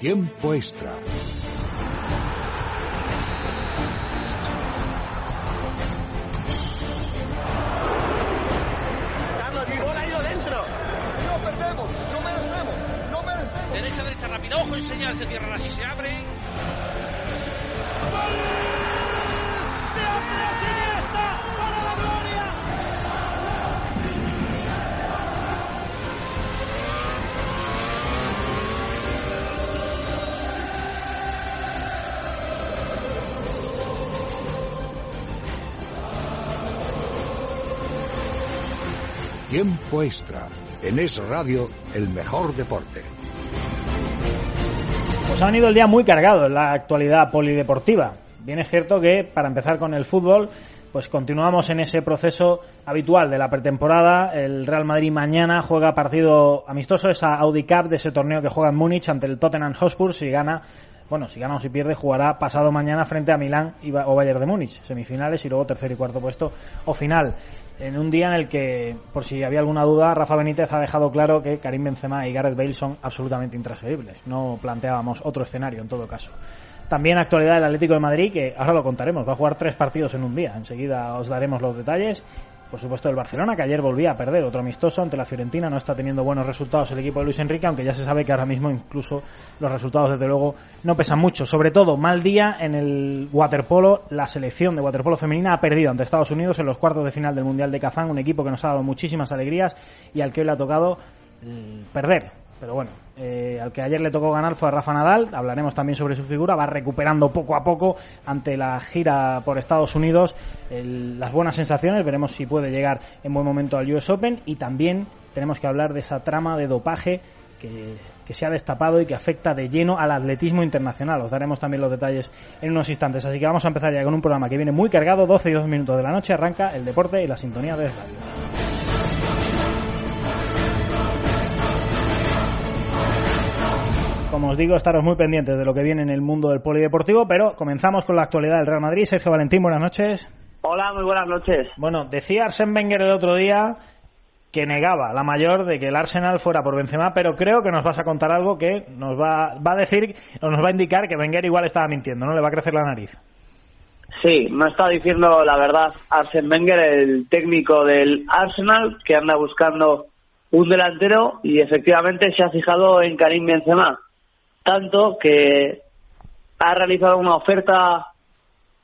Tiempo extra. Carlos, mi bola ha ido dentro. No perdemos, no merecemos, no merecemos. Derecha, derecha, rápido. Ojo en señal, se cierran así, se abren. ¡Gol! ¡De Tiempo extra. En Es Radio, el mejor deporte. Pues ha venido el día muy cargado en la actualidad polideportiva. Bien es cierto que, para empezar con el fútbol, pues continuamos en ese proceso habitual de la pretemporada. El Real Madrid mañana juega partido amistoso, esa Audi Cup de ese torneo que juega en Múnich ante el Tottenham Hotspur. Si gana, bueno, si gana o si pierde, jugará pasado mañana frente a Milán o Bayern de Múnich, semifinales y luego tercer y cuarto puesto o final. En un día en el que, por si había alguna duda, Rafa Benítez ha dejado claro que Karim Benzema y Gareth Bale son absolutamente intransferibles. No planteábamos otro escenario en todo caso. También actualidad del Atlético de Madrid, que ahora lo contaremos, va a jugar tres partidos en un día. Enseguida os daremos los detalles. Por supuesto, el Barcelona, que ayer volvía a perder otro amistoso ante la Fiorentina. No está teniendo buenos resultados el equipo de Luis Enrique, aunque ya se sabe que ahora mismo incluso los resultados, desde luego, no pesan mucho. Sobre todo, mal día en el waterpolo. La selección de waterpolo femenina ha perdido ante Estados Unidos en los cuartos de final del Mundial de Kazán, un equipo que nos ha dado muchísimas alegrías y al que hoy le ha tocado eh, perder. Pero bueno, eh, al que ayer le tocó ganar fue a Rafa Nadal. Hablaremos también sobre su figura. Va recuperando poco a poco ante la gira por Estados Unidos las buenas sensaciones. Veremos si puede llegar en buen momento al US Open. Y también tenemos que hablar de esa trama de dopaje que, que se ha destapado y que afecta de lleno al atletismo internacional. Os daremos también los detalles en unos instantes. Así que vamos a empezar ya con un programa que viene muy cargado. 12 y 2 minutos de la noche arranca el deporte y la sintonía de radio. Como os digo, estaros muy pendientes de lo que viene en el mundo del polideportivo, pero comenzamos con la actualidad del Real Madrid. Sergio Valentín, buenas noches. Hola, muy buenas noches. Bueno, decía Arsène Wenger el otro día que negaba la mayor de que el Arsenal fuera por Benzema, pero creo que nos vas a contar algo que nos va, va a decir o nos va a indicar que Wenger igual estaba mintiendo, ¿no? Le va a crecer la nariz. Sí, no está diciendo la verdad Arsène Wenger, el técnico del Arsenal, que anda buscando un delantero y efectivamente se ha fijado en Karim Benzema. Tanto que ha realizado una oferta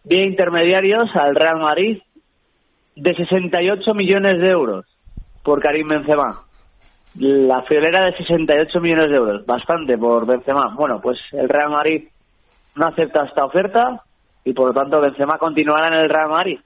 vía intermediarios al Real Madrid de 68 millones de euros por Karim Benzema. La friolera de 68 millones de euros, bastante por Benzema. Bueno, pues el Real Madrid no acepta esta oferta y por lo tanto Benzema continuará en el Real Madrid.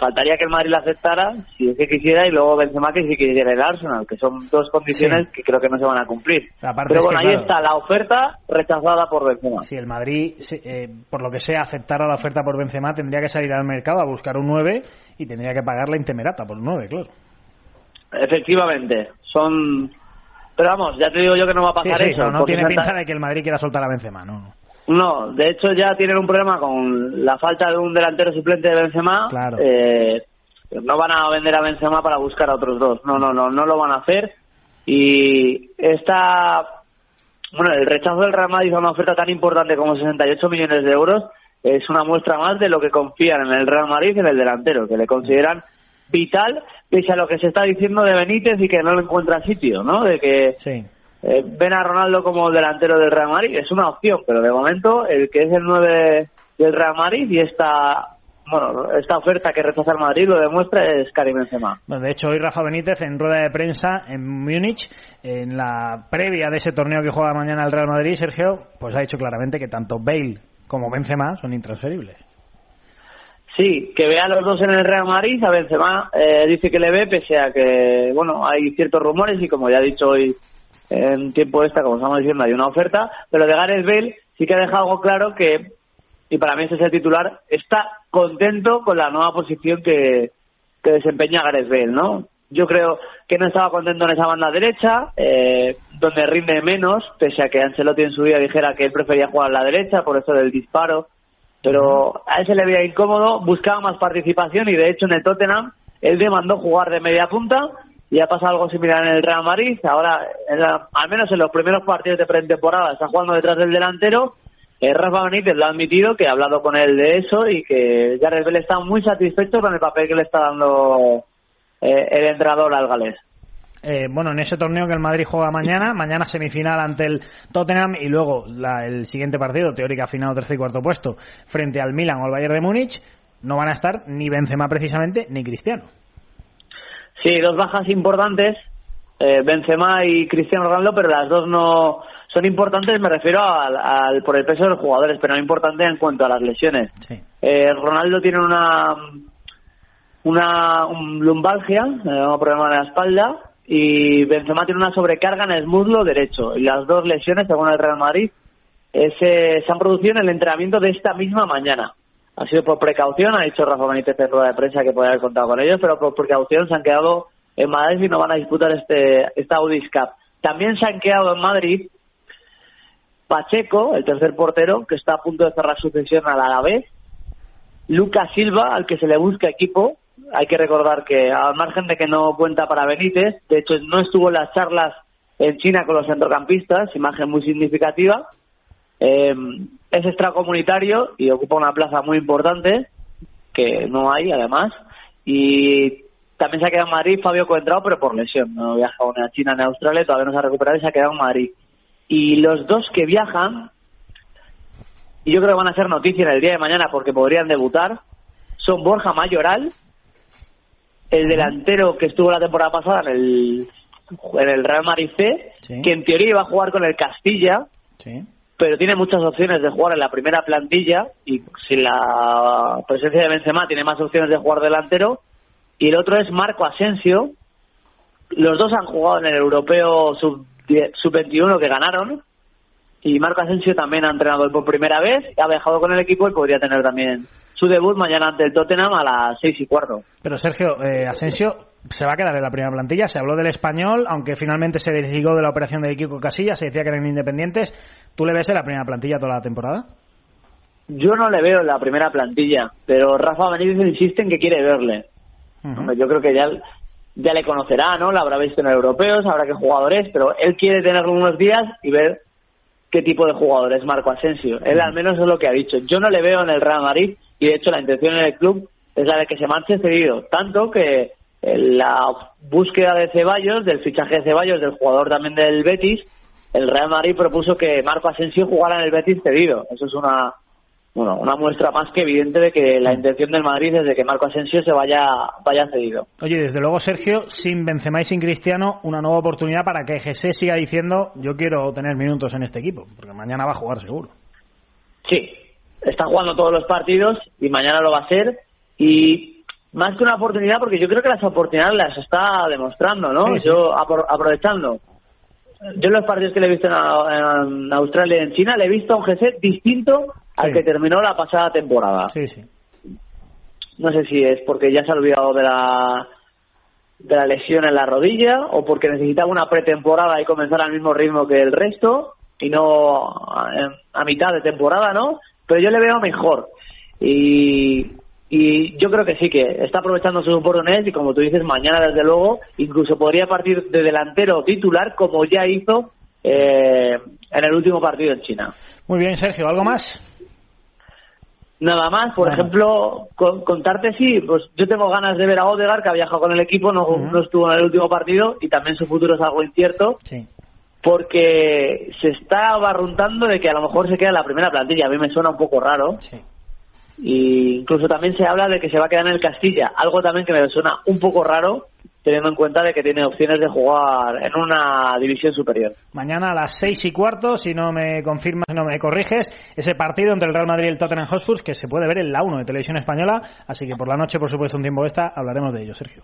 Faltaría que el Madrid la aceptara si es que quisiera y luego Benzema que si quisiera el Arsenal, que son dos condiciones Sí. que creo que no se van a cumplir. Aparte Pero es que, bueno, ahí claro, está la oferta rechazada por Benzema. Si el Madrid, eh, por lo que sea, aceptara la oferta por Benzema, tendría que salir al mercado a buscar un 9 y tendría que pagar la intemerata por un 9, claro. Efectivamente, son... Pero vamos, ya te digo yo que no va a pasar sí, eso. no, tiene pinta de que el Madrid quiera soltar a Benzema, no. No, de hecho ya tienen un problema con la falta de un delantero suplente de Benzema. Claro. Eh, no van a vender a Benzema para buscar a otros dos. No, no, no, no lo van a hacer. Y esta, bueno, el rechazo del Real Madrid a una oferta tan importante como 68 millones de euros es una muestra más de lo que confían en el Real Madrid y en el delantero, que le consideran vital, pese a lo que se está diciendo de Benítez y que no le encuentra sitio, ¿no? De que Sí. Eh, ven a Ronaldo como delantero del Real Madrid. Es una opción, pero de momento el que es el 9 del Real Madrid y esta, bueno, esta oferta que rechaza el Madrid lo demuestra es Karim Benzema. Bueno, de hecho, hoy Rafa Benítez en rueda de prensa en Múnich, en la previa de ese torneo que juega mañana el Real Madrid, Sergio, pues ha dicho claramente que tanto Bale como Benzema son intransferibles. Sí, que vea a los dos en el Real Madrid, a Benzema eh, dice que le ve, pese a que, bueno, hay ciertos rumores y como ya ha dicho hoy en tiempo esta, como estamos diciendo, hay una oferta, pero de Gareth Bale sí que ha dejado algo claro que, y para mí ese es el titular, está contento con la nueva posición que, que desempeña Gareth Bale, ¿no? Yo creo que no estaba contento en esa banda derecha, eh, donde rinde menos, pese a que Ancelotti en su día dijera que él prefería jugar a la derecha por eso del disparo, pero a él se le veía incómodo, buscaba más participación y de hecho en el Tottenham él demandó jugar de media punta y ha pasado algo similar en el Real Madrid. Ahora, al menos en los primeros partidos de pretemporada, está jugando detrás del delantero. Eh, Rafa Benítez lo ha admitido, que ha hablado con él de eso y que Jared Bell está muy satisfecho con el papel que le está dando eh, el entrenador al galés. Eh, bueno, en ese torneo que el Madrid juega mañana, mañana semifinal ante el Tottenham y luego el siguiente partido, teórica final tercer y cuarto puesto, frente al Milan o al Bayern de Múnich, no van a estar ni Benzema precisamente ni Cristiano. Sí, dos bajas importantes, eh, Benzema y Cristiano Ronaldo, pero las dos no son importantes, me refiero al, por el peso de los jugadores, pero no importante en cuanto a las lesiones. Eh, Ronaldo tiene una una lumbalgia, eh, un problema en la espalda, y Benzema tiene una sobrecarga en el muslo derecho. Y las dos lesiones, según el Real Madrid, se han producido en el entrenamiento de esta misma mañana. Ha sido por precaución, ha dicho Rafa Benítez en rueda de prensa que puede haber contado con ellos, pero por precaución se han quedado en Madrid y no van a disputar este esta Audis Cup. También se han quedado en Madrid Pacheco, el tercer portero, que está a punto de cerrar su cesión a la vez, Lucas Silva, al que se le busca equipo, hay que recordar que al margen de que no cuenta para Benítez, de hecho no estuvo en las charlas en China con los centrocampistas, imagen muy significativa. Eh, es extracomunitario y ocupa una plaza muy importante, que no hay además. Y también se ha quedado en Madrid Fabio Coentrao, pero por lesión. No ha viajado ni a China ni a Australia, todavía no se ha recuperado y se ha quedado en Madrid. Y los dos que viajan, y yo creo que van a ser noticia en el día de mañana porque podrían debutar, son Borja Mayoral el delantero que estuvo la temporada pasada en el, en el Real Madrid C, que en teoría iba a jugar con el Castilla, pero tiene muchas opciones de jugar en la primera plantilla y sin la presencia de Benzema tiene más opciones de jugar delantero. Y el otro es Marco Asensio. Los dos han jugado en el Europeo Sub-21 que ganaron. Y Marco Asensio también ha entrenado por primera vez, ha viajado con el equipo y podría tener también su debut mañana ante el Tottenham a las seis y cuarto. Pero Sergio, eh, Asensio se va a quedar en la primera plantilla. Se habló del español, aunque finalmente se desligó de la operación de equipo Casilla, se decía que eran independientes. ¿Tú le ves en la primera plantilla toda la temporada? Yo no le veo en la primera plantilla, pero Rafa Benítez insiste en que quiere verle. Yo creo que ya, ya le conocerá, ¿no? La habrá visto en el europeo, sabrá qué jugador es, pero él quiere tenerlo unos días y ver qué tipo de jugador es Marco Asensio. Él al menos es lo que ha dicho. Yo no le veo en el Real Madrid y de hecho la intención en el club es la de que se marche cedido, tanto que la búsqueda de Ceballos, del fichaje de Ceballos, del jugador también del Betis, el Real Madrid propuso que Marco Asensio jugara en el Betis cedido. Eso es una bueno, una muestra más que evidente de que la intención del Madrid es de que Marco Asensio se vaya vaya cedido. Oye, desde luego Sergio, sin Benzema y sin Cristiano, una nueva oportunidad para que Jesse siga diciendo yo quiero tener minutos en este equipo, porque mañana va a jugar seguro. Sí, está jugando todos los partidos y mañana lo va a hacer y más que una oportunidad porque yo creo que las oportunidades las está demostrando, ¿no? Yo aprovechando. Yo en los partidos que le he visto en, Australia y en China le he visto a un GC distinto al que terminó la pasada temporada. Sí, sí. No sé si es porque ya se ha olvidado de la de la lesión en la rodilla o porque necesitaba una pretemporada y comenzar al mismo ritmo que el resto y no a mitad de temporada, ¿no? Pero yo le veo mejor. Y, y yo creo que sí, que está aprovechando sus oportunidades y como tú dices, mañana desde luego incluso podría partir de delantero titular como ya hizo eh, en el último partido en China. Muy bien, Sergio, ¿algo más? Nada más, por ejemplo, contarte sí, pues yo tengo ganas de ver a Odegar, que ha viajado con el equipo, no, no estuvo en el último partido y también su futuro es algo incierto. Sí porque se está barruntando de que a lo mejor se queda en la primera plantilla. A mí me suena un poco raro. Sí. Y incluso también se habla de que se va a quedar en el Castilla, algo también que me suena un poco raro, teniendo en cuenta de que tiene opciones de jugar en una división superior. Mañana a las seis y cuarto, si no me confirmas, si no me corriges, ese partido entre el Real Madrid y el Tottenham Hotspur que se puede ver en la 1 de Televisión Española, así que por la noche, por supuesto, un tiempo esta, hablaremos de ello, Sergio.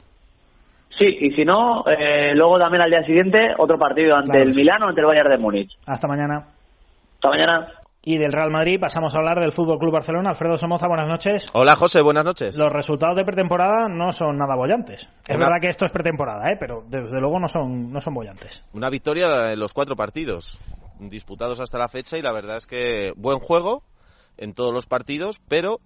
Sí, y si no, eh, luego también al día siguiente otro partido ante el Milano, ante el Bayern de Múnich. Hasta mañana. Hasta mañana. Y del Real Madrid pasamos a hablar del Fútbol Club Barcelona. Alfredo Somoza, buenas noches. Hola José, buenas noches. Los resultados de pretemporada no son nada bollantes. Es verdad que esto es pretemporada, ¿eh? pero desde luego no son, no son bollantes. Una victoria en los cuatro partidos disputados hasta la fecha y la verdad es que buen juego en todos los partidos, pero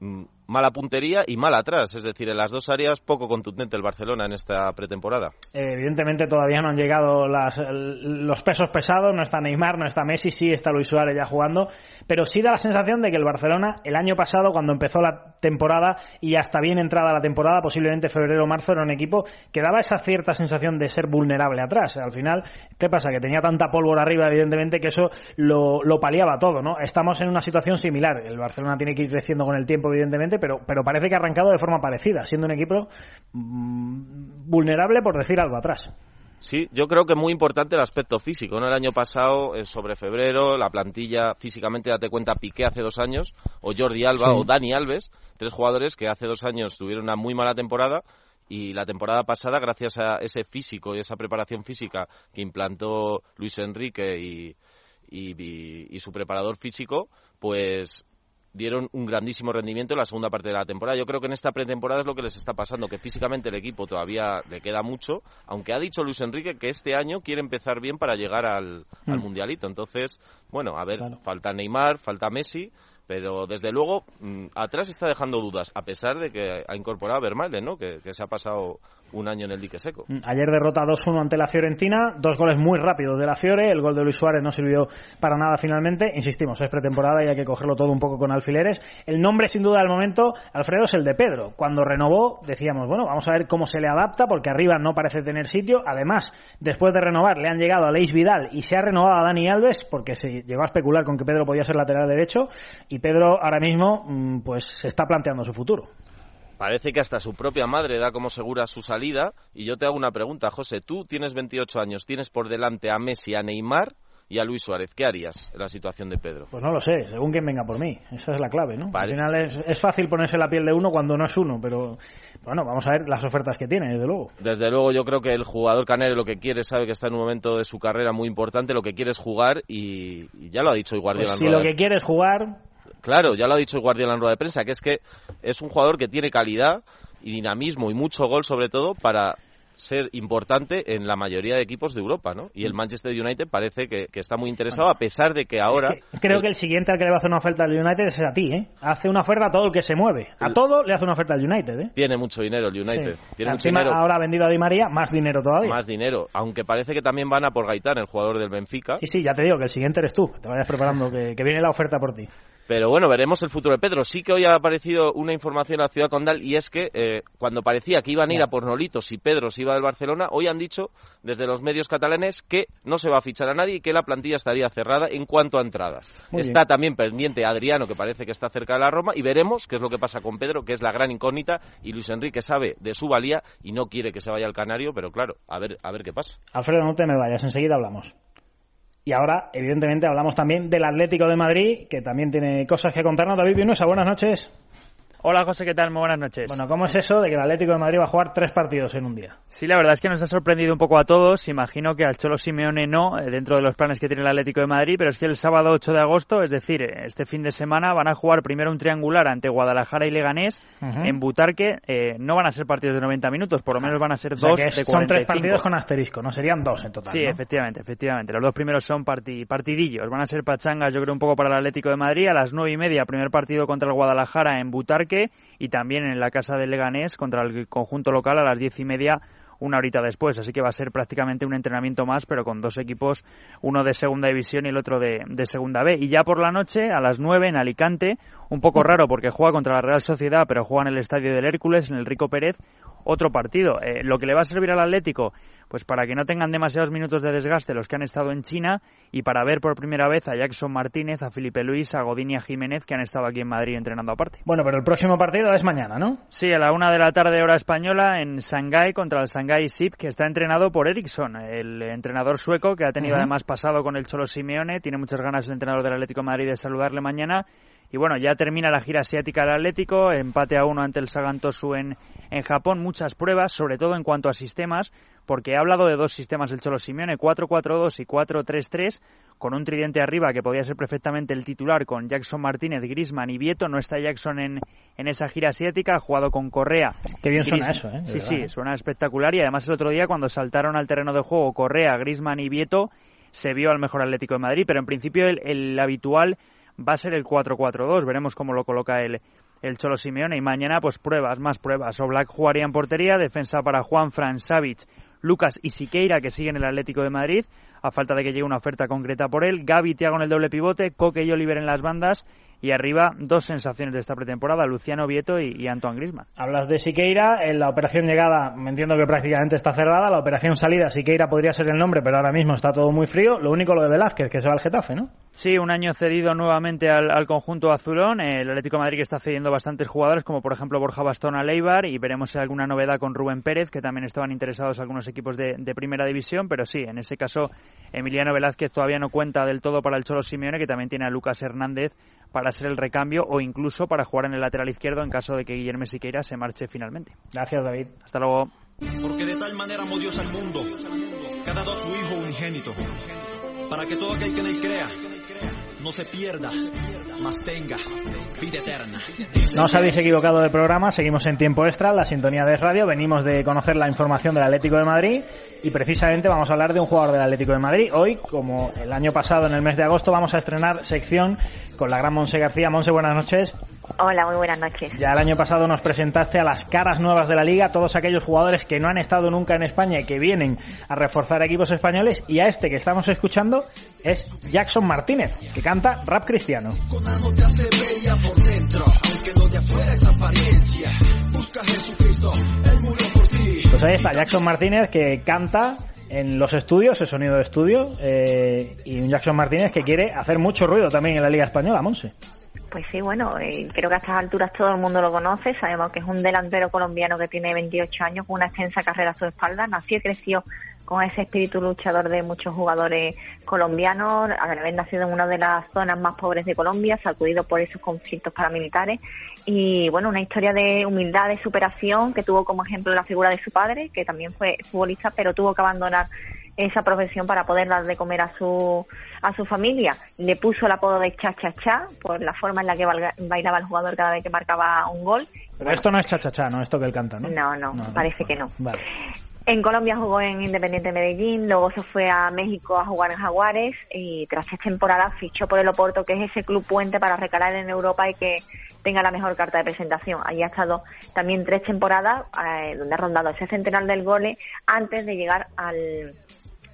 mm, mala puntería y mal atrás. Es decir, en las dos áreas poco contundente el Barcelona en esta pretemporada. evidentemente todavía no han llegado las, los pesos pesados, no está Neymar, no está Messi, sí está Luis Suárez ya jugando, pero sí da la sensación de que el Barcelona el año pasado, cuando empezó la temporada y hasta bien entrada la temporada, posiblemente febrero o marzo, era un equipo que daba esa cierta sensación de ser vulnerable atrás. Al final, ¿qué pasa? Que tenía tanta pólvora arriba, evidentemente, que eso lo, lo paliaba todo, ¿no? Estamos en una situación similar. El Barcelona tiene que ir creciendo con el tiempo, evidentemente, pero, pero parece que ha arrancado de forma parecida, siendo un equipo mm, vulnerable, por decir algo, atrás. Sí, yo creo que es muy importante el aspecto físico. ¿no? El año pasado, eh, sobre febrero, la plantilla físicamente, date cuenta, Piqué hace dos años, o Jordi Alba o Dani Alves, tres jugadores que hace dos años tuvieron una muy mala temporada y la temporada pasada, gracias a ese físico y esa preparación física que implantó Luis Enrique y, y su preparador físico, pues dieron un grandísimo rendimiento en la segunda parte de la temporada. Yo creo que en esta pretemporada es lo que les está pasando, que físicamente el equipo todavía le queda mucho, aunque ha dicho Luis Enrique que este año quiere empezar bien para llegar al, mm. Mundialito. Entonces, bueno, a ver, falta Neymar, falta Messi, pero desde luego mm, atrás está dejando dudas, a pesar de que ha incorporado a Vermaelen, ¿no? que, se ha pasado un año en el dique seco. Mm, ayer derrota 2-1 ante la Fiorentina, dos goles muy rápidos de la Fiore, el gol de Luis Suárez no sirvió para nada finalmente, insistimos, es pretemporada y hay que cogerlo todo un poco con alfileres. El nombre sin duda del momento, Alfredo, es el de Pedro. Cuando renovó decíamos, bueno, vamos a ver cómo se le adapta, porque arriba no parece tener sitio. Además, después de renovar, le han llegado a Leis Vidal y se ha renovado a Dani Alves, porque se llegó a especular con que Pedro podía ser lateral derecho, y Pedro ahora mismo mm, pues se está planteando su futuro. Parece que hasta su propia madre da como segura su salida. Y yo te hago una pregunta, José. Tú tienes 28 años, tienes por delante a Messi, a Neymar y a Luis Suárez. ¿Qué harías en la situación de Pedro? Pues no lo sé, según quien venga por mí. Esa es la clave, ¿no? Al final es, es, fácil ponerse la piel de uno cuando no es uno, pero bueno, vamos a ver las ofertas que tiene, desde luego. Desde luego, yo creo que el jugador canero lo que quiere, sabe que está en un momento de su carrera muy importante, lo que quiere es jugar y, ya lo ha dicho Guardiola. Pues si lo que quiere es jugar, Claro, ya lo ha dicho Guardiola en rueda de prensa, que es que es un jugador que tiene calidad y dinamismo y mucho gol sobre todo para ser importante en la mayoría de equipos de Europa, ¿no? Y el Manchester United parece que, está muy interesado, a pesar de que ahora... creo que el siguiente al que le va a hacer una oferta al United es a ti, ¿eh? Hace una oferta a todo el que se mueve. A todo le hace una oferta al United, ¿eh? Tiene mucho dinero el United. Tiene mucho dinero. ahora ha vendido a Di María, más dinero todavía. Más dinero, aunque parece que también van a por Gaitán, el jugador del Benfica. Sí, sí, ya te digo que el siguiente eres tú. Te vayas preparando, que, que viene la oferta por ti. Pero bueno, veremos el futuro de Pedro. Sí que hoy ha aparecido una información a la ciudad condal y es que eh, cuando parecía que iban a ir a por Nolitos y Pedro se iba del Barcelona, hoy han dicho desde los medios catalanes que no se va a fichar a nadie y que la plantilla estaría cerrada en cuanto a entradas. Está también pendiente Adriano, que parece que está cerca de la Roma, y veremos qué es lo que pasa con Pedro, que es la gran incógnita, y Luis Enrique sabe de su valía y no quiere que se vaya al Canario, pero claro, a ver, a ver qué pasa. Alfredo, no te me vayas, enseguida hablamos. Y ahora, evidentemente, hablamos también del Atlético de Madrid, que también tiene cosas que contarnos. David Vinuesa, buenas noches. Hola José, ¿qué tal? Muy buenas noches. Bueno, ¿cómo es eso de que el Atlético de Madrid va a jugar tres partidos en un día? Sí, la verdad es que nos ha sorprendido un poco a todos. Imagino que al Cholo Simeone no, eh, dentro de los planes que tiene el Atlético de Madrid, pero es que el sábado 8 de agosto, es decir, este fin de semana, van a jugar primero un triangular ante Guadalajara y Leganés en Butarque. Eh, no van a ser partidos de 90 minutos, por lo menos van a ser dos de 45. Son tres partidos con asterisco, no serían dos en total. Sí, efectivamente, efectivamente. Los dos primeros son partidillos. Van a ser pachangas, yo creo, un poco para el Atlético de Madrid. A las nueve y media, primer partido contra el Guadalajara en Butarque y también en la casa de Leganés contra el conjunto local a las diez y media una horita después, así que va a ser prácticamente un entrenamiento más, pero con dos equipos, uno de segunda división y el otro de, de, segunda B. Y ya por la noche, a las nueve en Alicante, un poco raro porque juega contra la Real Sociedad, pero juega en el estadio del Hércules, en el Rico Pérez, otro partido. Eh, lo que le va a servir al Atlético pues para que no tengan demasiados minutos de desgaste los que han estado en China y para ver por primera vez a Jackson Martínez, a Felipe Luis, a Godín y a Jiménez que han estado aquí en Madrid entrenando aparte. Bueno, pero el próximo partido es mañana, ¿no? Sí, a la una de la tarde hora española en Shanghái contra el Shanghái SIP que está entrenado por Eriksson, el entrenador sueco que ha tenido además pasado con el Cholo Simeone. Tiene muchas ganas el entrenador del Atlético de Madrid de saludarle mañana y bueno, ya termina la gira asiática del Atlético, empate a uno ante el Sagantosu en, en Japón, muchas pruebas, sobre todo en cuanto a sistemas, porque he hablado de dos sistemas del Cholo Simeone, 4-4-2 y 4-3-3, con un tridente arriba que podía ser perfectamente el titular con Jackson Martínez, Grisman y Vieto. No está Jackson en, en esa gira asiática, ha jugado con Correa. Qué bien suena eso, ¿eh? sí, sí, suena espectacular. Y además el otro día cuando saltaron al terreno de juego Correa, Grisman y Vieto, se vio al mejor Atlético de Madrid, pero en principio el, el habitual va a ser el 4-4-2. Veremos cómo lo coloca el, el Cholo Simeone. Y mañana, pues pruebas, más pruebas. Oblak jugaría en portería, defensa para Juan Fran Savic, Lucas y Siqueira, que siguen en el Atlético de Madrid, a falta de que llegue una oferta concreta por él. Gaby Tiago en el doble pivote, Coque y Oliver en las bandas y arriba, dos sensaciones de esta pretemporada, Luciano Vieto y, y Antoine Grisman. Hablas de Siqueira, en la operación llegada me entiendo que prácticamente está cerrada, la operación salida Siqueira podría ser el nombre, pero ahora mismo está todo muy frío, lo único lo de Velázquez, que se va al Getafe, ¿no? Sí, un año cedido nuevamente al, al conjunto azulón, el Atlético de Madrid que está cediendo bastantes jugadores, como por ejemplo Borja Bastón a Leibar, y veremos si hay alguna novedad con Rubén Pérez, que también estaban interesados algunos equipos de, de primera división, pero sí, en ese caso Emiliano Velázquez todavía no cuenta del todo para el Cholo Simeone, que también tiene a Lucas Hernández para ser el recambio o incluso para jugar en el lateral izquierdo en caso de que Guillermo Siqueira se marche finalmente. Gracias, David. Hasta luego. Porque de tal manera amó Dios al mundo, que ha dado a su Hijo unigénito, para que todo aquel que en él crea no se pierda, mas tenga vida eterna. No os habéis equivocado de programa, seguimos en tiempo extra, la sintonía de radio, venimos de conocer la información del Atlético de Madrid y precisamente vamos a hablar de un jugador del Atlético de Madrid. Hoy, como el año pasado en el mes de agosto, vamos a estrenar sección con la gran Monse García. Monse, buenas noches. Hola, muy buenas noches. Ya el año pasado nos presentaste a las caras nuevas de la liga, todos aquellos jugadores que no han estado nunca en España y que vienen a reforzar equipos españoles y a este que estamos escuchando es Jackson Martínez, que canta rap cristiano. Con algo te hace bella por dentro, aunque lo de afuera es apariencia. Busca a Jesucristo, Él murió por ti. Pues ahí está Jackson Martínez que canta en los estudios, el sonido de estudio, eh, y un Jackson Martínez que quiere hacer mucho ruido también en la Liga Española, Monse. Pues sí, bueno, eh, creo que a estas alturas todo el mundo lo conoce. Sabemos que es un delantero colombiano que tiene 28 años, con una extensa carrera a su espalda. Nació y creció con ese espíritu luchador de muchos jugadores colombianos, al haber nacido en una de las zonas más pobres de Colombia, sacudido por esos conflictos paramilitares. Y bueno, una historia de humildad, de superación, que tuvo como ejemplo la figura de su padre, que también fue futbolista, pero tuvo que abandonar esa profesión para poder dar de comer a su a su familia. Le puso el apodo de cha cha cha por la forma en la que bailaba el jugador cada vez que marcaba un gol. Pero esto no es cha-cha-cha, ¿no? Esto que él canta, ¿no? No, no, parece que no. Vale. En Colombia jugó en Independiente Medellín, luego se fue a México a jugar en Jaguares y tras tres temporadas fichó por el Oporto, que es ese club puente para recalar en Europa y que tenga la mejor carta de presentación. Allí ha estado también tres temporadas eh, donde ha rondado ese centenar del gole antes de llegar al,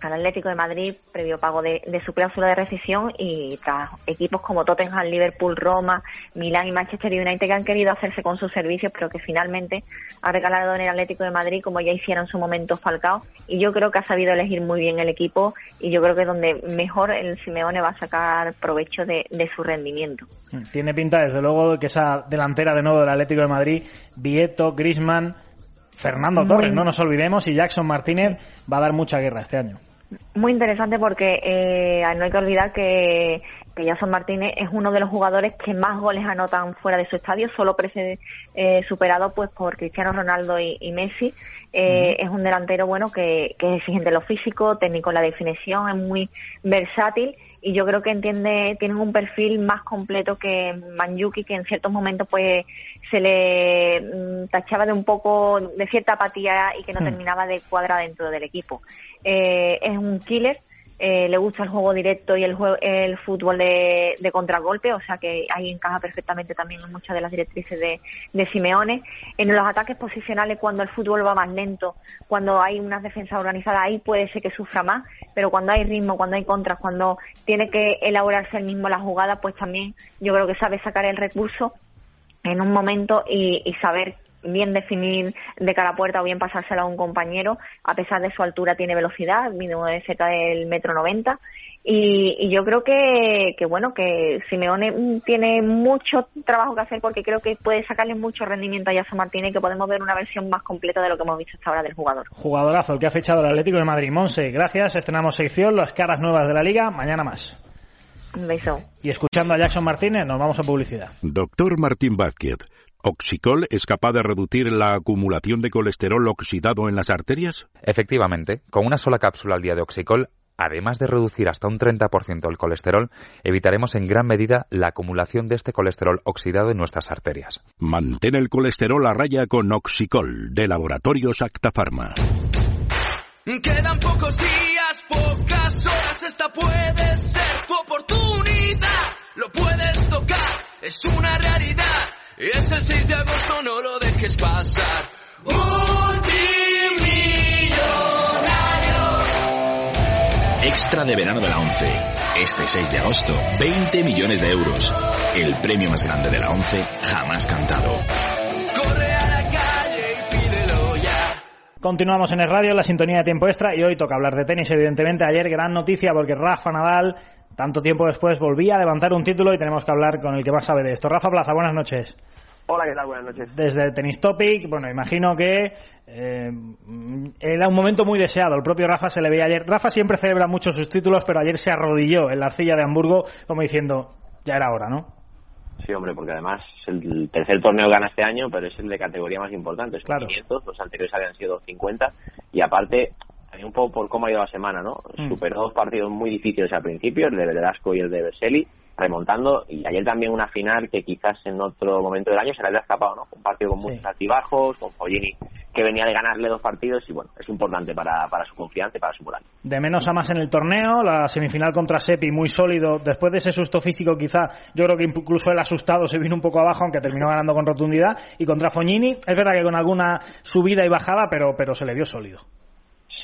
al Atlético de Madrid previo pago de, de su cláusula de rescisión y tras equipos como Tottenham, Liverpool, Roma, Milán y Manchester United que han querido hacerse con sus servicios pero que finalmente ha regalado en el Atlético de Madrid como ya hicieron en su momento Falcao y yo creo que ha sabido elegir muy bien el equipo y yo creo que es donde mejor el Simeone va a sacar provecho de, de su rendimiento. Tiene pinta, desde luego, que esa delantera de nuevo del Atlético de Madrid, Vieto, Grisman, Fernando Torres, no nos olvidemos, y Jackson Martínez va a dar mucha guerra este año. Muy interesante porque eh, no hay que olvidar que, que Jason Martínez es uno de los jugadores que más goles anotan fuera de su estadio, solo precede, eh, superado pues por Cristiano Ronaldo y, y Messi. Eh, Es un delantero bueno que, que es exigente en lo físico, técnico en la definición, es muy versátil y yo creo que entiende, tienen un perfil más completo que Manyuki, que en ciertos momentos pues se le mm, tachaba de un poco de cierta apatía y que no Hmm. terminaba de cuadrar dentro del equipo. Eh, es un killer, eh, le gusta el juego directo y el, jue- el fútbol de, contragolpe, o sea que ahí encaja perfectamente también en muchas de las directrices de, de Simeone. En los ataques posicionales, cuando el fútbol va más lento, cuando hay unas defensas organizadas, ahí puede ser que sufra más, pero cuando hay ritmo, cuando hay contras, cuando tiene que elaborarse el mismo la jugada, pues también yo creo que sabe sacar el recurso en un momento y, y saber bien definir de cara a puerta o bien pasársela a un compañero, a pesar de su altura tiene velocidad, mide de cerca del metro noventa y, y yo creo que, que bueno que Simeone mm, tiene mucho trabajo que hacer porque creo que puede sacarle mucho rendimiento a Jason Martínez y que podemos ver una versión más completa de lo que hemos visto hasta ahora del jugador. Jugadorazo el que ha fichado el Atlético de Madrid. Monse, gracias. Estrenamos sección, las caras nuevas de la liga. Mañana más. Un beso. Y escuchando a Jackson Martínez, nos vamos a publicidad. Doctor Martín Vázquez, ¿Oxicol es capaz de reducir la acumulación de colesterol oxidado en las arterias? Efectivamente, con una sola cápsula al día de Oxicol, además de reducir hasta un 30% el colesterol, evitaremos en gran medida la acumulación de este colesterol oxidado en nuestras arterias. Mantén el colesterol a raya con Oxicol, de Laboratorios Acta Pharma. Quedan pocos días, pocas horas, esta puede ser tu oportunidad. Lo puedes tocar, es una realidad. Es el agosto no lo dejes pasar. Multimillonario. Extra de verano de la 11. Este 6 de agosto, 20 millones de euros. El premio más grande de la 11 jamás cantado. Corre a la calle y pídelo ya. Continuamos en el radio, la sintonía de tiempo extra, y hoy toca hablar de tenis, evidentemente. Ayer gran noticia porque Rafa Nadal, tanto tiempo después, volvía a levantar un título y tenemos que hablar con el que más sabe de esto. Rafa Plaza, buenas noches. Hola, ¿qué tal? Buenas noches. Desde Tennis Topic, bueno, imagino que eh, era un momento muy deseado. El propio Rafa se le veía ayer. Rafa siempre celebra mucho sus títulos, pero ayer se arrodilló en la arcilla de Hamburgo como diciendo, ya era hora, ¿no? Sí, hombre, porque además el tercer torneo gana este año, pero es el de categoría más importante. Claro. 500, los anteriores habían sido 50. Y aparte, también un poco por cómo ha ido la semana, ¿no? Mm. Superó dos partidos muy difíciles al principio, el de Velasco y el de Berselli, remontando. Y ayer también una final que quizás en otro momento del año se le había escapado, ¿no? Un partido con muchos altibajos, con Follini que venía de ganarle dos partidos y bueno, es importante para, para su confianza y para su moral. De menos a más en el torneo, la semifinal contra Sepi muy sólido. Después de ese susto físico, quizá yo creo que incluso el asustado se vino un poco abajo, aunque terminó ganando con rotundidad. Y contra Fognini, es verdad que con alguna subida y bajada, pero, pero se le vio sólido.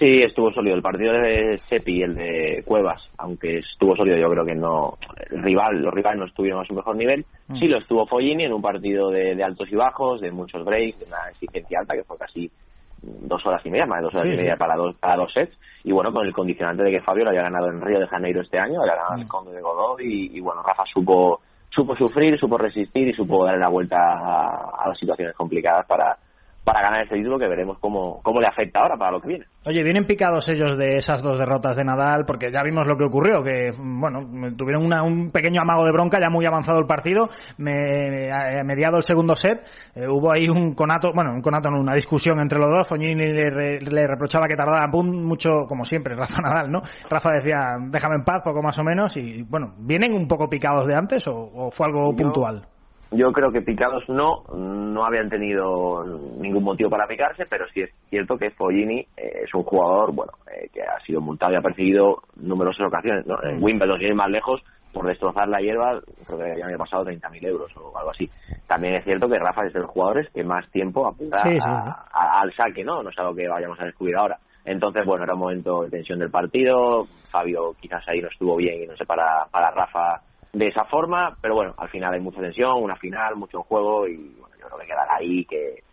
Sí, estuvo sólido. El partido de Sepi y el de Cuevas, aunque estuvo sólido, yo creo que no. El rival, los rivales no estuvieron a su mejor nivel. Mm. Sí lo estuvo Follini en un partido de, de altos y bajos, de muchos breaks, de una exigencia alta que fue casi dos horas y media, más de dos horas Sí, y media sí. para dos, para dos sets. Y bueno, con el condicionante de que Fabio lo había ganado en Río de Janeiro este año, había ganado el Conde de Godó y, y bueno, Rafa supo supo sufrir, supo resistir y supo darle la vuelta a, a las situaciones complicadas para, para ganar ese título que veremos cómo, cómo le afecta ahora para lo que viene. Oye, vienen picados ellos de esas dos derrotas de Nadal, porque ya vimos lo que ocurrió, que bueno, tuvieron una- un pequeño amago de bronca, ya muy avanzado el partido, me, a- mediado el segundo set, eh, hubo ahí un conato, bueno, un conato, no, una discusión entre los dos, Fognini le, re- le reprochaba que tardara pum, mucho, como siempre, Rafa Nadal, ¿no? Rafa decía, déjame en paz, poco más o menos, y bueno, ¿vienen un poco picados de antes o, o fue algo Yo- puntual? Yo creo que picados no, no habían tenido ningún motivo para picarse, pero sí es cierto que Follini eh, es un jugador, bueno, eh, que ha sido multado y ha perseguido numerosas ocasiones, ¿no? En Mm. Wimbledon, sin ir más lejos, por destrozar la hierba, creo que ya había pasado 30.000 euros o algo así. También es cierto que Rafa es de los jugadores que más tiempo apunta Sí, sí, a- sí. a- al saque, ¿no? No es algo que vayamos a descubrir ahora. Entonces, bueno, era un momento de tensión del partido. Fabio quizás ahí no estuvo bien y no sé para, para Rafa de esa forma, pero bueno, al final hay mucha tensión, una final, mucho en juego y bueno, yo creo que quedará ahí, que,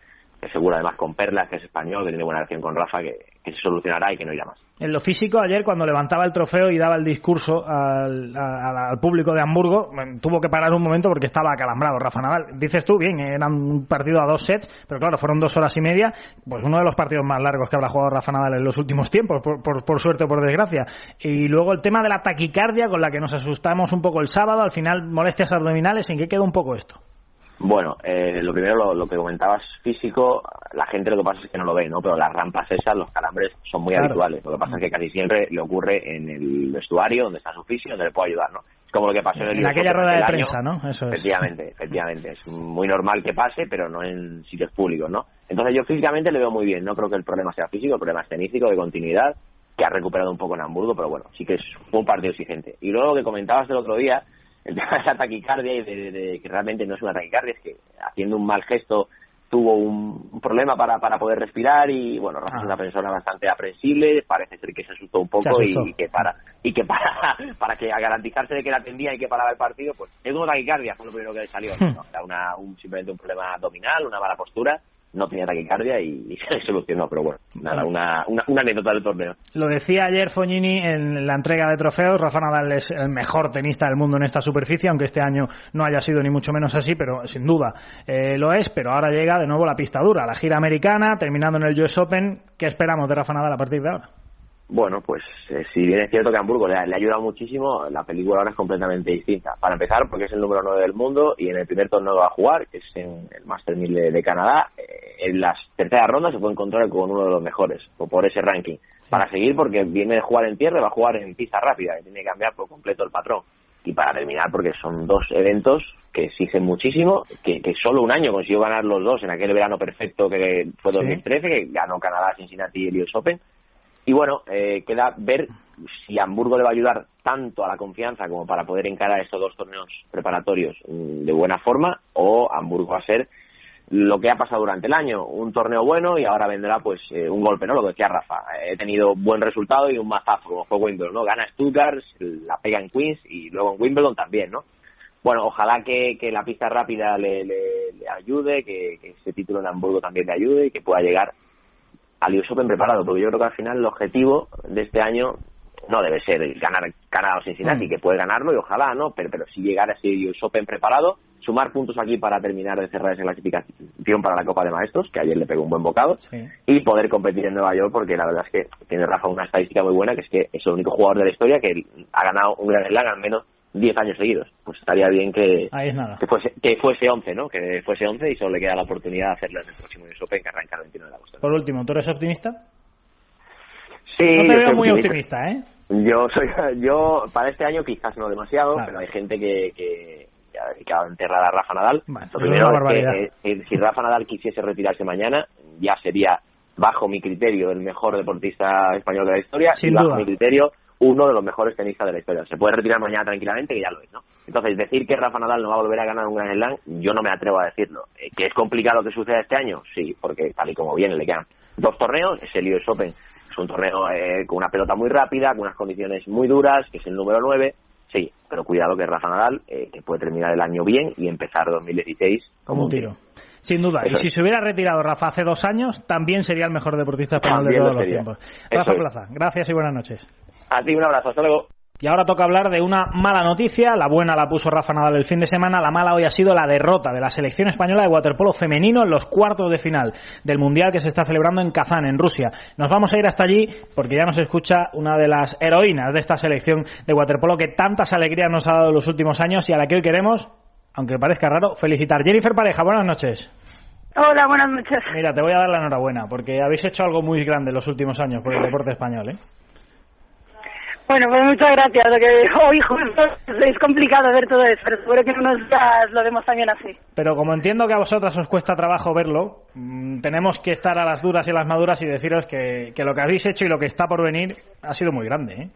que seguro además con Perlas, que es español, que tiene buena relación con Rafa, que, se solucionará y que no irá más. En lo físico, ayer cuando levantaba el trofeo y daba el discurso al, al público de Hamburgo, tuvo que parar un momento porque estaba acalambrado Rafa Nadal. Dices tú, bien, era un partido a dos sets, pero claro, fueron dos horas y media, pues uno de los partidos más largos que habrá jugado Rafa Nadal en los últimos tiempos, por, por- por suerte o por desgracia. Y luego el tema de la taquicardia con la que nos asustamos un poco el sábado, al final molestias abdominales, ¿en qué quedó un poco esto? Bueno, eh, lo primero, lo, lo que comentabas físico, la gente lo que pasa es que no lo ve, ¿no? Pero las rampas esas, los calambres son muy Claro. habituales. Lo que pasa es que casi siempre le ocurre en el vestuario, donde está su fisio, donde le puede ayudar, ¿no? Es como lo que pasó en el En aquella rueda de prensa. ¿no? Eso es. Efectivamente, efectivamente. Es muy normal que pase, pero no en sitios públicos, ¿no? Entonces yo físicamente le veo muy bien. No creo que el problema sea físico, el problema es tenístico, de continuidad, que ha recuperado un poco en Hamburgo, pero bueno, sí que es fue un partido exigente. Y luego lo que comentabas el otro día, el tema de la taquicardia y de, de- de que realmente no es una taquicardia, es que haciendo un mal gesto tuvo un, un problema para, para poder respirar y bueno, Rafa es una persona bastante aprensible, parece ser que se asustó un poco asustó. y que para y que para para que a garantizarse de que la atendía y que paraba el partido, pues es una taquicardia, fue lo primero que le salió, ¿no? Era una, un, simplemente un problema abdominal, una mala postura, no tenía taquicardia y, se solucionó, pero bueno, nada, una, una, una anécdota del torneo. Lo decía ayer Fognini en la entrega de trofeos. Rafa Nadal es el mejor tenista del mundo en esta superficie, aunque este año no haya sido ni mucho menos así, pero sin duda eh, lo es. Pero ahora llega de nuevo la pista dura, la gira americana, terminando en el US Open. ¿Qué esperamos de Rafa Nadal a partir de ahora? Bueno, pues eh, si bien es cierto que Hamburgo le ha, le ha ayudado muchísimo, la película ahora es completamente distinta. Para empezar, porque es el número 9 del mundo y en el primer torneo que va a jugar, que es en el Master 1000 de, de Canadá, eh, en las terceras rondas se puede encontrar con uno de los mejores, o por ese ranking. Para seguir, porque viene de jugar en tierra, va a jugar en pista rápida, y tiene que cambiar por completo el patrón. Y para terminar, porque son dos eventos que exigen muchísimo, que, que solo un año consiguió ganar los dos en aquel verano perfecto que fue Sí. 2013, que ganó Canadá, Cincinnati y el US Open. Y bueno, eh, queda ver si Hamburgo le va a ayudar tanto a la confianza como para poder encarar estos dos torneos preparatorios mm, de buena forma o Hamburgo va a ser lo que ha pasado durante el año, un torneo bueno y ahora vendrá pues eh, un golpe, ¿no? Lo que decía Rafa, he tenido buen resultado y un mazazo, como fue Wimbledon, ¿no? Gana Stuttgart, la pega en Queens y luego en Wimbledon también, ¿no? Bueno, ojalá que, que la pista rápida le, le, le ayude, que, que, ese título en Hamburgo también le ayude y que pueda llegar al US Open preparado, porque yo creo que al final el objetivo de este año no debe ser ganar Canadá o Cincinnati, mm. que puede ganarlo y ojalá, ¿no? Pero, pero sí llegar a ese US Open preparado, sumar puntos aquí para terminar de cerrar esa clasificación para la Copa de Maestros, que ayer le pegó un buen bocado, sí. y poder competir en Nueva York, porque la verdad es que tiene Rafa una estadística muy buena, que es que es el único jugador de la historia que ha ganado un Gran Slam al menos 10 años seguidos. Pues estaría bien que, que, fuese, que fuese 11, ¿no? Que fuese 11 y solo le queda la oportunidad de hacerlo en el próximo US Open, que arranca el 21 de agosto. Por último, ¿tú eres optimista? Sí, no te veo muy optimista, ¿eh? Yo soy, yo para este año quizás no demasiado, claro. pero hay gente que, que, que ha dedicado a enterrar a Rafa Nadal. Bueno, Lo primero es que eh, si Rafa Nadal quisiese retirarse mañana, ya sería bajo mi criterio el mejor deportista español de la historia Sin y bajo duda. mi criterio uno de los mejores tenistas de la historia. Se puede retirar mañana tranquilamente, que ya lo es, ¿no? Entonces, decir que Rafa Nadal no va a volver a ganar un Grand Slam, yo no me atrevo a decirlo. Eh, ¿Que es complicado que suceda este año? Sí, porque tal y como viene, le quedan dos torneos, es el US Open, es un torneo eh, con una pelota muy rápida, con unas condiciones muy duras, que es el número 9, sí, pero cuidado que Rafa Nadal, eh, que puede terminar el año bien y empezar 2016 como un tiro. Sin duda. Eso y si es. se hubiera retirado Rafa hace dos años, también sería el mejor deportista español de lo todos los tiempos. Rafa. Plaza, gracias y buenas noches. A ti un abrazo, hasta luego. Y ahora toca hablar de una mala noticia. La buena la puso Rafa Nadal el fin de semana. La mala hoy ha sido la derrota de la selección española de waterpolo femenino en los cuartos de final del Mundial que se está celebrando en Kazán, en Rusia. Nos vamos a ir hasta allí porque ya nos escucha una de las heroínas de esta selección de waterpolo que tantas alegrías nos ha dado en los últimos años y a la que hoy queremos, aunque parezca raro, felicitar. Jennifer Pareja, buenas noches. Hola, buenas noches. Mira, te voy a dar la enhorabuena porque habéis hecho algo muy grande en los últimos años por el deporte español, ¿eh? Bueno, pues muchas gracias. Lo que hoy justo es complicado ver todo eso, pero seguro que en unos días lo vemos también así. Pero como entiendo que a vosotras os cuesta trabajo verlo, mmm, tenemos que estar a las duras y a las maduras y deciros que, que lo que habéis hecho y lo que está por venir ha sido muy grande, ¿eh?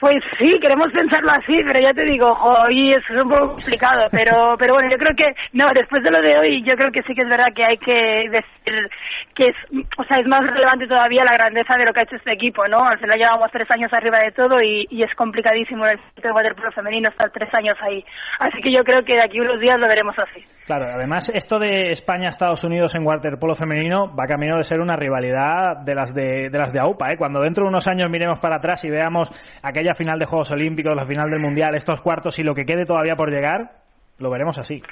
Pues sí, queremos pensarlo así, pero ya te digo, hoy es un poco complicado, pero pero bueno, yo creo que, no, después de lo de hoy, yo creo que sí que es verdad que hay que decir que es, o sea, es más relevante todavía la grandeza de lo que ha hecho este equipo, ¿no? Al final llevamos tres años arriba de todo y, y es complicadísimo en el waterpolo femenino estar tres años ahí. Así que yo creo que de aquí a unos días lo veremos así. Claro, además esto de España-Estados Unidos en waterpolo femenino va camino de ser una rivalidad de las de, de las de AUPA, ¿eh? Cuando dentro de unos años miremos para atrás y veamos aquella final de Juegos Olímpicos, la final del Mundial, estos cuartos y lo que quede todavía por llegar, lo veremos así.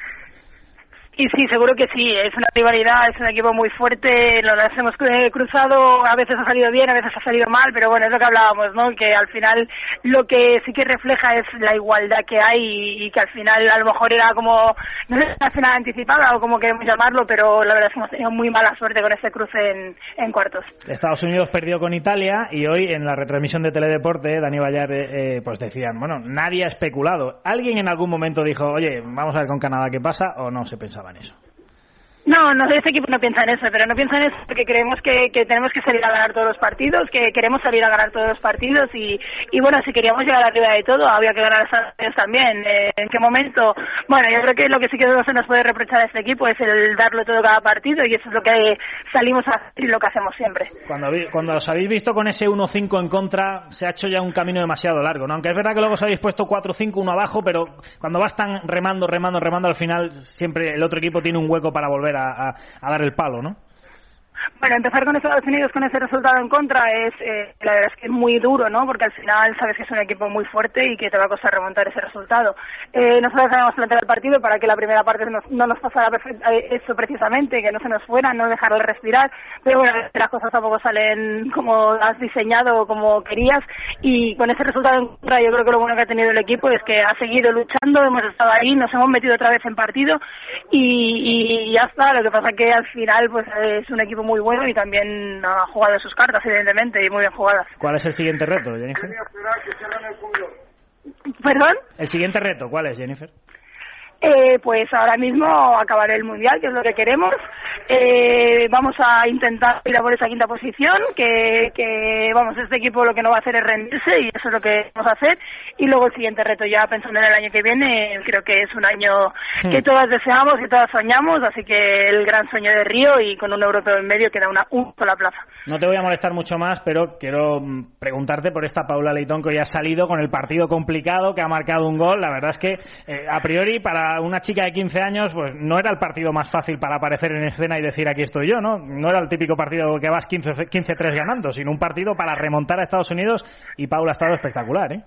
Y sí, seguro que sí, es una rivalidad, es un equipo muy fuerte, las hemos eh, cruzado, a veces ha salido bien, a veces ha salido mal, pero bueno, es lo que hablábamos, ¿no? Que al final lo que sí que refleja es la igualdad que hay y, que al final a lo mejor era como, no sé, una final anticipada o como queremos llamarlo, pero la verdad es que hemos tenido muy mala suerte con este cruce en, cuartos. Estados Unidos perdió con Italia y hoy en la retransmisión de Teledeporte, Dani Vallar, eh, pues decían, bueno, nadie ha especulado. ¿Alguien en algún momento dijo, oye, vamos a ver con Canadá qué pasa o no se pensaba en eso? No, no, este equipo no piensa en eso, pero no piensa en eso porque creemos que, que tenemos que salir a ganar todos los partidos, que queremos salir a ganar todos los partidos y, y bueno, si queríamos llegar arriba de todo, había que ganar a también. Eh, ¿En qué momento? Bueno, yo creo que lo que sí que no se nos puede reprochar a este equipo es el darlo todo cada partido y eso es lo que salimos a hacer y lo que hacemos siempre. Cuando, cuando os habéis visto con ese 1-5 en contra, se ha hecho ya un camino demasiado largo, ¿no? Aunque es verdad que luego os habéis puesto 4-5, uno abajo, pero cuando vas tan remando, remando, remando, al final siempre el otro equipo tiene un hueco para volver a, dar el palo, ¿no? Bueno, empezar con Estados Unidos con ese resultado en contra es, eh, la verdad es que es muy duro, ¿no? Porque al final sabes que es un equipo muy fuerte y que te va a costar remontar ese resultado. Eh, nosotros habíamos planteado el partido para que la primera parte no, no nos pasara eh, eso precisamente, que no se nos fuera, no dejarle respirar. Pero bueno, las cosas tampoco salen como has diseñado o como querías. Y con ese resultado en contra, yo creo que lo bueno que ha tenido el equipo es que ha seguido luchando, hemos estado ahí, nos hemos metido otra vez en partido y, y ya está. Lo que pasa que al final, pues es un equipo muy bueno y también ha jugado sus cartas, evidentemente, y muy bien jugadas. ¿Cuál es el siguiente reto, Jennifer? ¿Perdón? El siguiente reto, ¿cuál es, Jennifer? Eh, pues ahora mismo acabar el Mundial, que es lo que queremos. Eh, vamos a intentar ir a por esa quinta posición, que, que, vamos, este equipo lo que no va a hacer es rendirse y eso es lo que vamos a hacer. Y luego el siguiente reto, ya pensando en el año que viene, creo que es un año que todas deseamos y todas soñamos, así que el gran sueño de Río y con un europeo en medio queda una, una sola plaza. No te voy a molestar mucho más, pero quiero mm, preguntarte por esta Paula Leitón que hoy ha salido con el partido complicado, que ha marcado un gol. La verdad es que, eh, a priori, para una chica de 15 años, pues no era el partido más fácil para aparecer en escena y decir aquí estoy yo, ¿no? No era el típico partido que vas 15-3 ganando, sino un partido para remontar a Estados Unidos y Paula ha estado espectacular, ¿eh?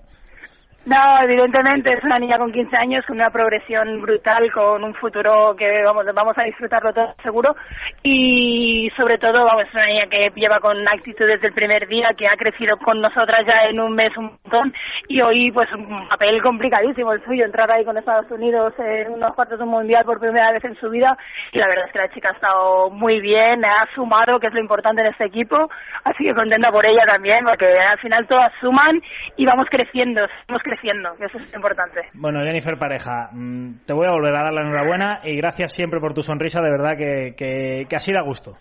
No, evidentemente es una niña con 15 años con una progresión brutal, con un futuro que vamos vamos a disfrutarlo todo seguro. Y sobre todo vamos es una niña que lleva con actitud desde el primer día, que ha crecido con nosotras ya en un mes un montón y hoy pues un papel complicadísimo el suyo, entrar ahí con Estados Unidos en unos cuartos de un mundial por primera vez en su vida y la verdad es que la chica ha estado muy bien, ha sumado que es lo importante en este equipo, así que contenta por ella también porque al final todas suman y vamos creciendo, vamos creciendo que eso es importante. Bueno, Jennifer Pareja, mm, te voy a volver a dar la enhorabuena y gracias siempre por tu sonrisa, de verdad que, que, que así da gusto.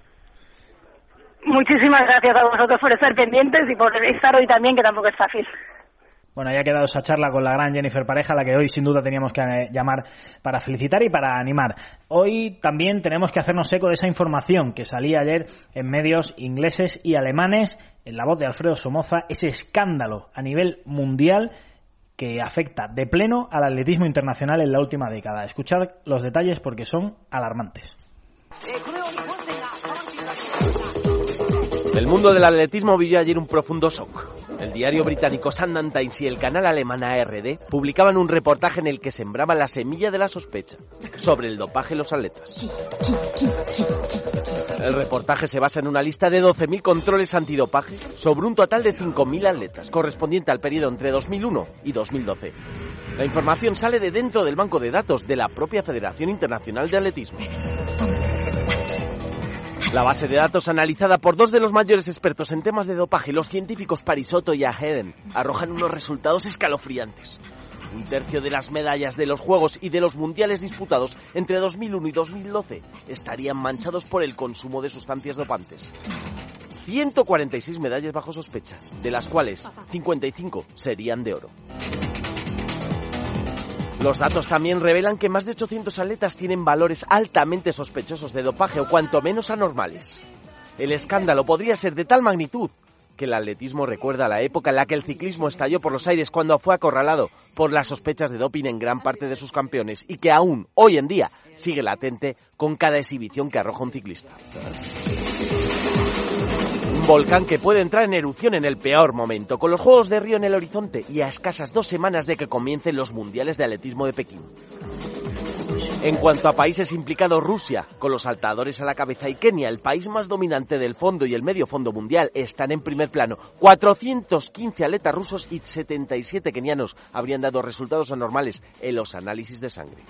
Muchísimas gracias a vosotros por estar pendientes y por estar hoy también, que tampoco es fácil. Bueno, ya ha quedado esa charla con la gran Jennifer Pareja, la que hoy sin duda teníamos que eh, llamar para felicitar y para animar. Hoy también tenemos que hacernos eco de esa información que salía ayer en medios ingleses y alemanes, en la voz de Alfredo Somoza, ese escándalo a nivel mundial que afecta de pleno al atletismo internacional en la última década. Escuchad los detalles porque son alarmantes. El mundo del atletismo vivió ayer un profundo shock. El diario británico Sunday Times y el canal alemán ARD publicaban un reportaje en el que sembraban la semilla de la sospecha sobre el dopaje en los atletas. El reportaje se basa en una lista de 12.000 controles antidopaje sobre un total de 5.000 atletas, correspondiente al periodo entre 2001 y 2012. La información sale de dentro del banco de datos de la propia Federación Internacional de Atletismo. La base de datos analizada por dos de los mayores expertos en temas de dopaje, los científicos Parisotto y Aheden, arrojan unos resultados escalofriantes. Un tercio de las medallas de los Juegos y de los Mundiales disputados entre 2001 y 2012 estarían manchados por el consumo de sustancias dopantes. 146 medallas bajo sospecha, de las cuales 55 serían de oro. Los datos también revelan que más de 800 atletas tienen valores altamente sospechosos de dopaje o cuanto menos anormales. El escándalo podría ser de tal magnitud que el atletismo recuerda la época en la que el ciclismo estalló por los aires cuando fue acorralado por las sospechas de doping en gran parte de sus campeones y que aún hoy en día sigue latente con cada exhibición que arroja un ciclista. Volcán que puede entrar en erupción en el peor momento, con los Juegos de Río en el horizonte y a escasas dos semanas de que comiencen los Mundiales de Atletismo de Pekín. En cuanto a países implicados, Rusia, con los saltadores a la cabeza, y Kenia, el país más dominante del fondo y el medio fondo mundial, están en primer plano. 415 atletas rusos y 77 kenianos habrían dado resultados anormales en los análisis de sangre.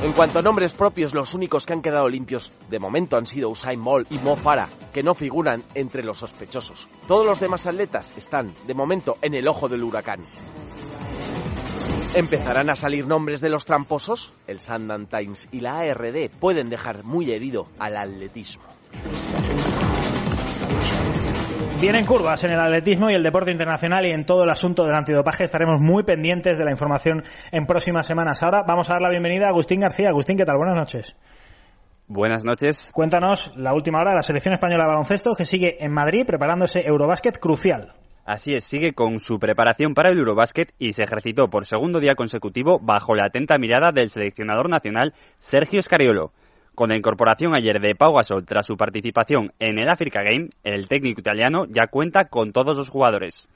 En cuanto a nombres propios, los únicos que han quedado limpios de momento han sido Usain Bolt y Mo Farah, que no figuran entre los sospechosos. Todos los demás atletas están, de momento, en el ojo del huracán. ¿Empezarán a salir nombres de los tramposos? El Sunday Times y la ARD pueden dejar muy herido al atletismo. Vienen curvas en el atletismo y el deporte internacional y en todo el asunto del antidopaje estaremos muy pendientes de la información en próximas semanas. Ahora vamos a dar la bienvenida a Agustín García. Agustín, ¿qué tal? Buenas noches. Buenas noches. Cuéntanos la última hora de la selección española de baloncesto que sigue en Madrid preparándose Eurobásquet crucial. Así es, sigue con su preparación para el Eurobásquet y se ejercitó por segundo día consecutivo bajo la atenta mirada del seleccionador nacional Sergio Scariolo. Con la incorporación ayer de Pau Gasol tras su participación en el Africa Game, el técnico italiano ya cuenta con todos los jugadores.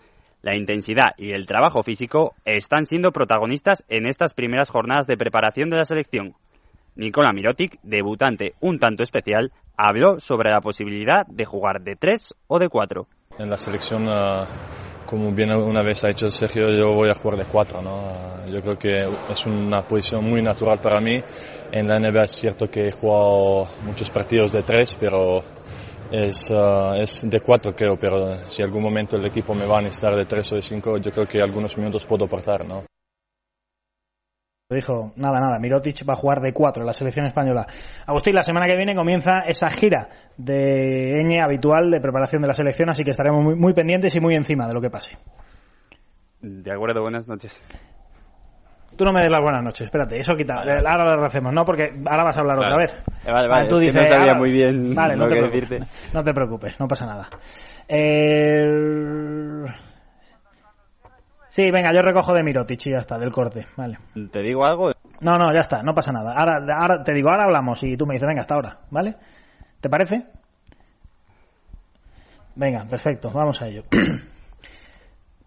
La intensidad y el trabajo físico están siendo protagonistas en estas primeras jornadas de preparación de la selección. Nicola Mirotic, debutante un tanto especial, habló sobre la posibilidad de jugar de tres o de cuatro. En la selección, uh, como bien una vez ha dicho Sergio, yo voy a jugar de cuatro. ¿no? Yo creo que es una posición muy natural para mí. En la NBA es cierto que he jugado muchos partidos de tres, pero es, uh, es de cuatro creo. Pero si algún momento el equipo me va a necesitar de tres o de cinco, yo creo que algunos minutos puedo aportar. ¿no? Dijo, nada, nada, Mirotic va a jugar de cuatro en la selección española. Agustín, la semana que viene comienza esa gira de ñ habitual de preparación de la selección, así que estaremos muy, muy pendientes y muy encima de lo que pase. De acuerdo, buenas noches. Tú no me des las buenas noches, espérate, eso quita. Ahora lo hacemos, ¿no? Porque ahora vas a hablar otra vez. Eh, vale, vale, tú es que dices, no sabía ahora- muy bien Vale. No te preocupes, no pasa nada. Eh, Sí, venga, yo recojo de Mirotic y ya está, del corte. Vale. ¿Te digo algo? No, no, ya está, no pasa nada. Ahora, ahora te digo, ahora hablamos y tú me dices, venga, hasta ahora, ¿vale? ¿Te parece? Venga, perfecto, vamos a ello.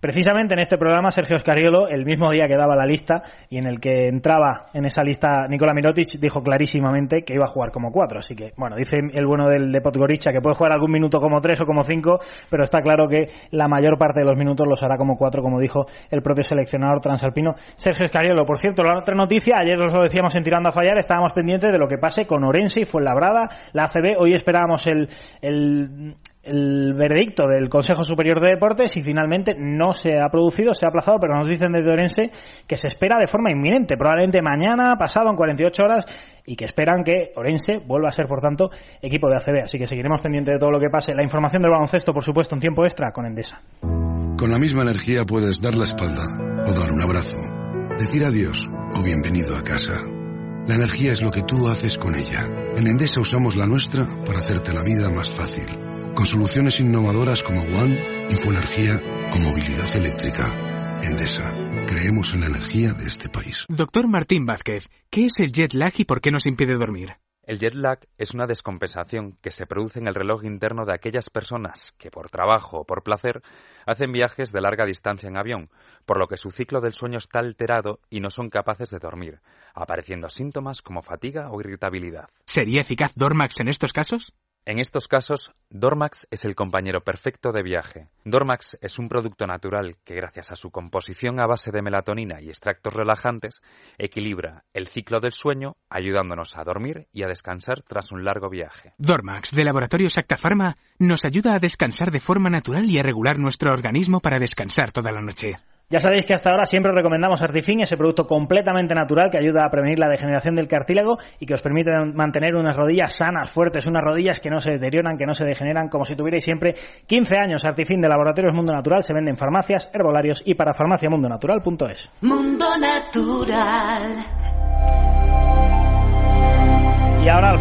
Precisamente en este programa, Sergio Scariolo, el mismo día que daba la lista y en el que entraba en esa lista Nikola Mirotic, dijo clarísimamente que iba a jugar como cuatro. Así que, bueno, dice el bueno del de Podgorica que puede jugar algún minuto como tres o como cinco, pero está claro que la mayor parte de los minutos los hará como cuatro, como dijo el propio seleccionador transalpino Sergio Scariolo. Por cierto, la otra noticia, ayer os lo decíamos en Tirando a Fallar, estábamos pendientes de lo que pase con Orense y Fuenlabrada, la ACB. Hoy esperábamos el, el el veredicto del Consejo Superior de Deportes y finalmente no se ha producido, se ha aplazado, pero nos dicen desde Orense que se espera de forma inminente, probablemente mañana, pasado, en 48 horas, y que esperan que Orense vuelva a ser, por tanto, equipo de ACB. Así que seguiremos pendientes de todo lo que pase. La información del baloncesto, por supuesto, en tiempo extra con Endesa. Con la misma energía puedes dar la espalda o dar un abrazo, decir adiós o bienvenido a casa. La energía es lo que tú haces con ella. En Endesa usamos la nuestra para hacerte la vida más fácil. Con soluciones innovadoras como One, Infoenergía o movilidad eléctrica. Endesa, creemos en la energía de este país. Doctor Martín Vázquez, ¿qué es el jet lag y por qué nos impide dormir? El jet lag es una descompensación que se produce en el reloj interno de aquellas personas que por trabajo o por placer hacen viajes de larga distancia en avión, por lo que su ciclo del sueño está alterado y no son capaces de dormir, apareciendo síntomas como fatiga o irritabilidad. ¿Sería eficaz Dormax en estos casos? En estos casos, Dormax es el compañero perfecto de viaje. Dormax es un producto natural que gracias a su composición a base de melatonina y extractos relajantes equilibra el ciclo del sueño, ayudándonos a dormir y a descansar tras un largo viaje. Dormax, de Laboratorio Sacta Pharma, nos ayuda a descansar de forma natural y a regular nuestro organismo para descansar toda la noche. Ya sabéis que hasta ahora siempre os recomendamos Artifin, ese producto completamente natural que ayuda a prevenir la degeneración del cartílago y que os permite mantener unas rodillas sanas, fuertes, unas rodillas que no se deterioran, que no se degeneran, como si tuvierais siempre 15 años. Artifin de Laboratorios Mundo Natural se vende en farmacias, herbolarios y para farmaciamundonatural.es. Mundo Natural.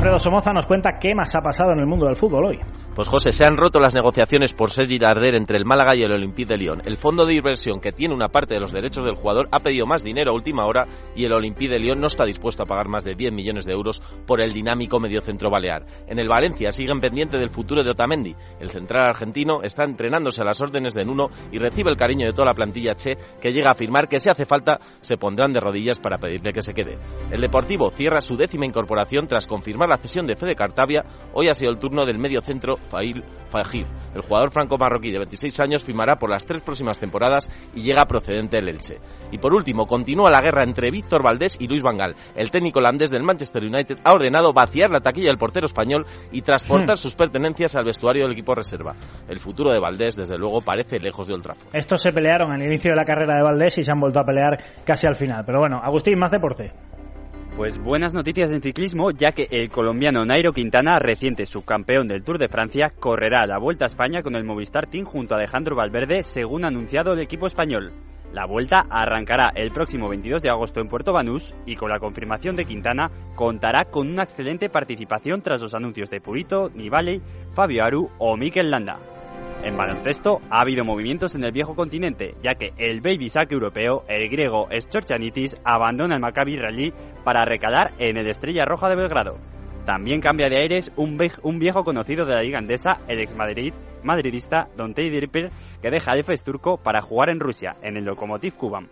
Alfredo Somoza nos cuenta qué más ha pasado en el mundo del fútbol hoy. Pues José, se han roto las negociaciones por Sergi Darder entre el Málaga y el Olympique de Lyon. El fondo de inversión que tiene una parte de los derechos del jugador ha pedido más dinero a última hora y el Olympique de Lyon no está dispuesto a pagar más de 10 millones de euros por el dinámico mediocentro balear. En el Valencia siguen pendiente del futuro de Otamendi. El central argentino está entrenándose a las órdenes de Nuno y recibe el cariño de toda la plantilla Che, que llega a afirmar que si hace falta se pondrán de rodillas para pedirle que se quede. El Deportivo cierra su décima incorporación tras confirmar la cesión de Fede Cartavia. Hoy ha sido el turno del mediocentro Fail Fajir. El jugador franco-marroquí de 26 años firmará por las tres próximas temporadas y llega procedente del Elche. Y por último, continúa la guerra entre Víctor Valdés y Luis Vangal. El técnico holandés del Manchester United ha ordenado vaciar la taquilla del portero español y transportar sus pertenencias al vestuario del equipo reserva. El futuro de Valdés, desde luego, parece lejos de Old Trafford. Estos se pelearon al inicio de la carrera de Valdés y se han vuelto a pelear casi al final. Pero bueno, Agustín, más deporte. Pues buenas noticias en ciclismo, ya que el colombiano Nairo Quintana, reciente subcampeón del Tour de Francia, correrá la Vuelta a España con el Movistar Team junto a Alejandro Valverde, según anunciado el equipo español. La vuelta arrancará el próximo 22 de agosto en Puerto Banús y con la confirmación de Quintana contará con una excelente participación tras los anuncios de Purito, Nibali, Fabio Aru o Mikel Landa. En baloncesto ha habido movimientos en el viejo continente, ya que el baby sack europeo, el griego Schorchanitis, abandona el Maccabi Rally para recalar en el Estrella Roja de Belgrado. También cambia de aires un, viejo conocido de la liga andesa, el ex Madrid, madridista Dontey Dirper, que deja el FES turco para jugar en Rusia, en el Lokomotiv Kuban.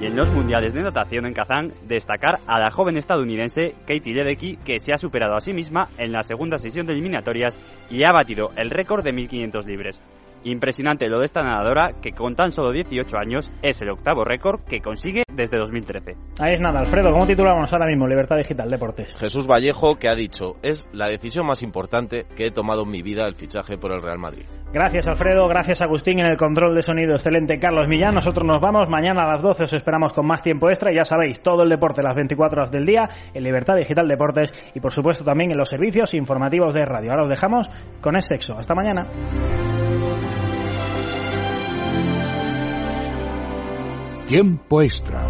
Y en los mundiales de natación en Kazán, destacar a la joven estadounidense Katie Ledecky, que se ha superado a sí misma en la segunda sesión de eliminatorias y ha batido el récord de 1500 libres. Impresionante lo de esta nadadora que con tan solo 18 años es el octavo récord que consigue desde 2013. Ahí es nada, Alfredo, ¿cómo titulamos ahora mismo Libertad Digital Deportes? Jesús Vallejo que ha dicho, es la decisión más importante que he tomado en mi vida el fichaje por el Real Madrid. Gracias Alfredo, gracias Agustín en el control de sonido, excelente Carlos Millán, nosotros nos vamos, mañana a las 12 os esperamos con más tiempo extra y ya sabéis, todo el deporte las 24 horas del día en Libertad Digital Deportes y por supuesto también en los servicios informativos de radio. Ahora os dejamos con el sexo. Hasta mañana. Tiempo extra.